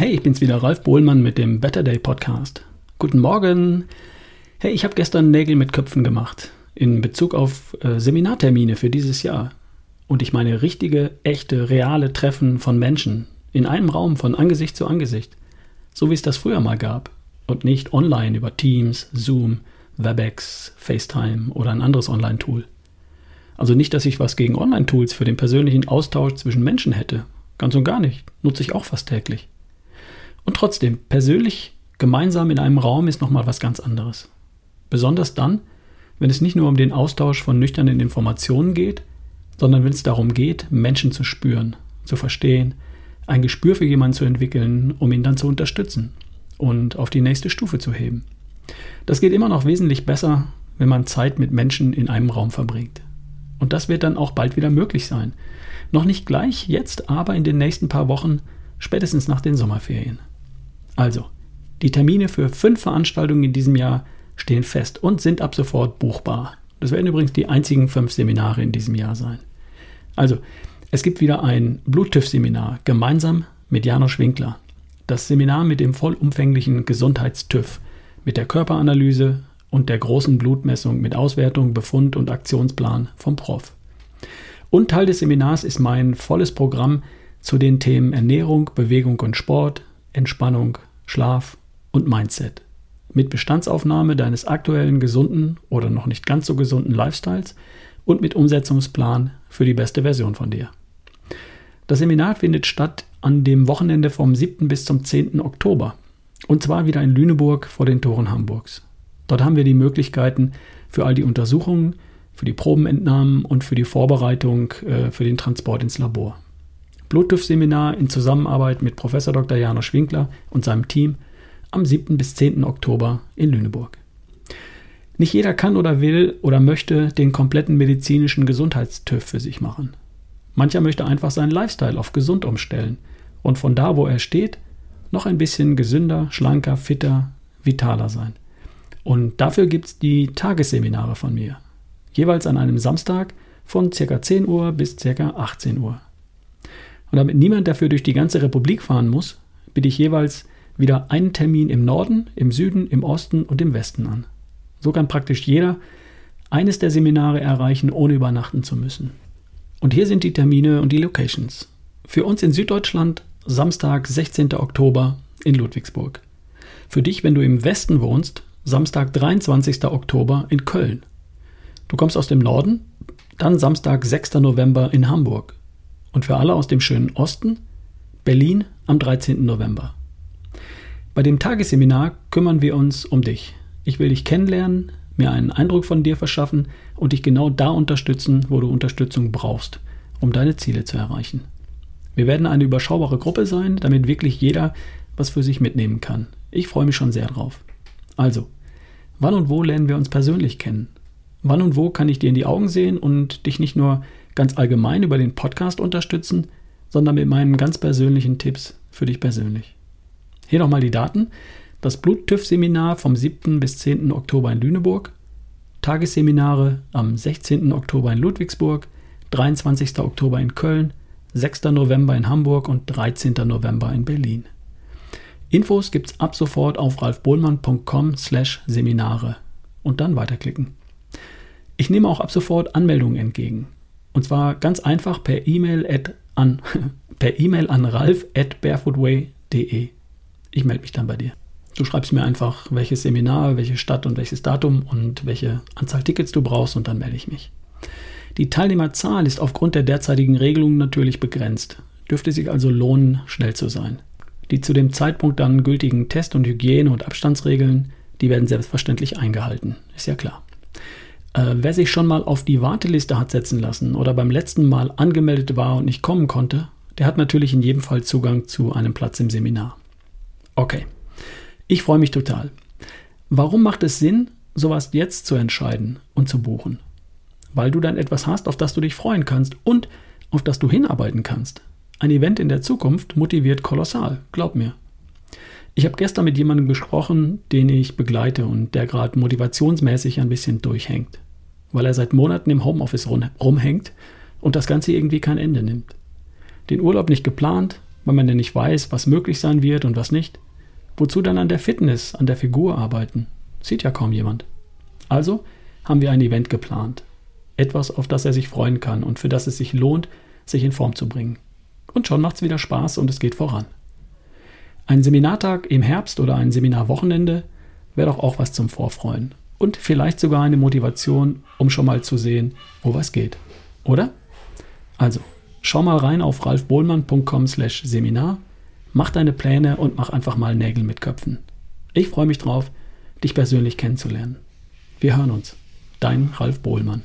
Hey, ich bin's wieder, Ralf Bohlmann mit dem Better Day Podcast. Guten Morgen. Hey, ich habe gestern Nägel mit Köpfen gemacht in Bezug auf äh, Seminartermine für dieses Jahr. Und ich meine richtige, echte, reale Treffen von Menschen in einem Raum von Angesicht zu Angesicht. So wie es das früher mal gab. Und nicht online über Teams, Zoom, WebEx, FaceTime oder ein anderes Online-Tool. Also nicht, dass ich was gegen Online-Tools für den persönlichen Austausch zwischen Menschen hätte. Ganz und gar nicht. Nutze ich auch fast täglich. Und trotzdem, persönlich gemeinsam in einem Raum ist nochmal was ganz anderes. Besonders dann, wenn es nicht nur um den Austausch von nüchternen Informationen geht, sondern wenn es darum geht, Menschen zu spüren, zu verstehen, ein Gespür für jemanden zu entwickeln, um ihn dann zu unterstützen und auf die nächste Stufe zu heben. Das geht immer noch wesentlich besser, wenn man Zeit mit Menschen in einem Raum verbringt. Und das wird dann auch bald wieder möglich sein. Noch nicht gleich jetzt, aber in den nächsten paar Wochen, spätestens nach den Sommerferien. Also, die Termine für fünf Veranstaltungen in diesem Jahr stehen fest und sind ab sofort buchbar. Das werden übrigens die einzigen fünf Seminare in diesem Jahr sein. Also, es gibt wieder ein Bluttüff-Seminar gemeinsam mit Janusz Winkler. Das Seminar mit dem vollumfänglichen Gesundheitstüff, mit der Körperanalyse und der großen Blutmessung mit Auswertung, Befund und Aktionsplan vom Prof. Und Teil des Seminars ist mein volles Programm zu den Themen Ernährung, Bewegung und Sport, Entspannung, Schlaf und Mindset. Mit Bestandsaufnahme deines aktuellen gesunden oder noch nicht ganz so gesunden Lifestyles und mit Umsetzungsplan für die beste Version von dir. Das Seminar findet statt an dem Wochenende vom 7. bis zum 10. Oktober. Und zwar wieder in Lüneburg vor den Toren Hamburgs. Dort haben wir die Möglichkeiten für all die Untersuchungen, für die Probenentnahmen und für die Vorbereitung äh, für den Transport ins Labor. Bluttüff-Seminar in Zusammenarbeit mit Prof. Dr. Janosch Schwinkler und seinem Team am 7. bis 10. Oktober in Lüneburg. Nicht jeder kann oder will oder möchte den kompletten medizinischen Gesundheitstüff für sich machen. Mancher möchte einfach seinen Lifestyle auf gesund umstellen und von da, wo er steht, noch ein bisschen gesünder, schlanker, fitter, vitaler sein. Und dafür gibt es die Tagesseminare von mir. Jeweils an einem Samstag von ca. 10 Uhr bis ca. 18 Uhr. Und damit niemand dafür durch die ganze Republik fahren muss, biete ich jeweils wieder einen Termin im Norden, im Süden, im Osten und im Westen an. So kann praktisch jeder eines der Seminare erreichen, ohne übernachten zu müssen. Und hier sind die Termine und die Locations. Für uns in Süddeutschland Samstag, 16. Oktober in Ludwigsburg. Für dich, wenn du im Westen wohnst, Samstag, 23. Oktober in Köln. Du kommst aus dem Norden, dann Samstag, 6. November in Hamburg. Und für alle aus dem schönen Osten, Berlin am 13. November. Bei dem Tagesseminar kümmern wir uns um dich. Ich will dich kennenlernen, mir einen Eindruck von dir verschaffen und dich genau da unterstützen, wo du Unterstützung brauchst, um deine Ziele zu erreichen. Wir werden eine überschaubare Gruppe sein, damit wirklich jeder was für sich mitnehmen kann. Ich freue mich schon sehr drauf. Also, wann und wo lernen wir uns persönlich kennen? Wann und wo kann ich dir in die Augen sehen und dich nicht nur ganz allgemein über den Podcast unterstützen, sondern mit meinen ganz persönlichen Tipps für dich persönlich. Hier nochmal die Daten. Das Blut-TÜV-Seminar vom 7. bis 10. Oktober in Lüneburg, Tagesseminare am 16. Oktober in Ludwigsburg, 23. Oktober in Köln, 6. November in Hamburg und 13. November in Berlin. Infos gibt's ab sofort auf ralfbohlmann.com slash Seminare und dann weiterklicken. Ich nehme auch ab sofort Anmeldungen entgegen. Und zwar ganz einfach per E-Mail an, per E-Mail an ralf at barefootway.de. Ich melde mich dann bei dir. Du schreibst mir einfach, welches Seminar, welche Stadt und welches Datum und welche Anzahl Tickets du brauchst und dann melde ich mich. Die Teilnehmerzahl ist aufgrund der derzeitigen Regelungen natürlich begrenzt. Dürfte sich also lohnen, schnell zu sein. Die zu dem Zeitpunkt dann gültigen Test- und Hygiene- und Abstandsregeln, die werden selbstverständlich eingehalten. Ist ja klar. Äh, wer sich schon mal auf die Warteliste hat setzen lassen oder beim letzten Mal angemeldet war und nicht kommen konnte, der hat natürlich in jedem Fall Zugang zu einem Platz im Seminar. Okay, ich freue mich total. Warum macht es Sinn, sowas jetzt zu entscheiden und zu buchen? Weil du dann etwas hast, auf das du dich freuen kannst und auf das du hinarbeiten kannst. Ein Event in der Zukunft motiviert kolossal, glaub mir. Ich habe gestern mit jemandem gesprochen, den ich begleite und der gerade motivationsmäßig ein bisschen durchhängt, weil er seit Monaten im Homeoffice rumhängt und das Ganze irgendwie kein Ende nimmt. Den Urlaub nicht geplant, wenn man denn nicht weiß, was möglich sein wird und was nicht? Wozu dann an der Fitness, an der Figur arbeiten? Sieht ja kaum jemand. Also haben wir ein Event geplant. Etwas, auf das er sich freuen kann und für das es sich lohnt, sich in Form zu bringen. Und schon macht es wieder Spaß und es geht voran. Ein Seminartag im Herbst oder ein Seminarwochenende wäre doch auch was zum Vorfreuen. Und vielleicht sogar eine Motivation, um schon mal zu sehen, wo was geht. Oder? Also, schau mal rein auf ralfbohlmann.com slash Seminar, mach deine Pläne und mach einfach mal Nägel mit Köpfen. Ich freue mich drauf, dich persönlich kennenzulernen. Wir hören uns. Dein Ralf Bohlmann.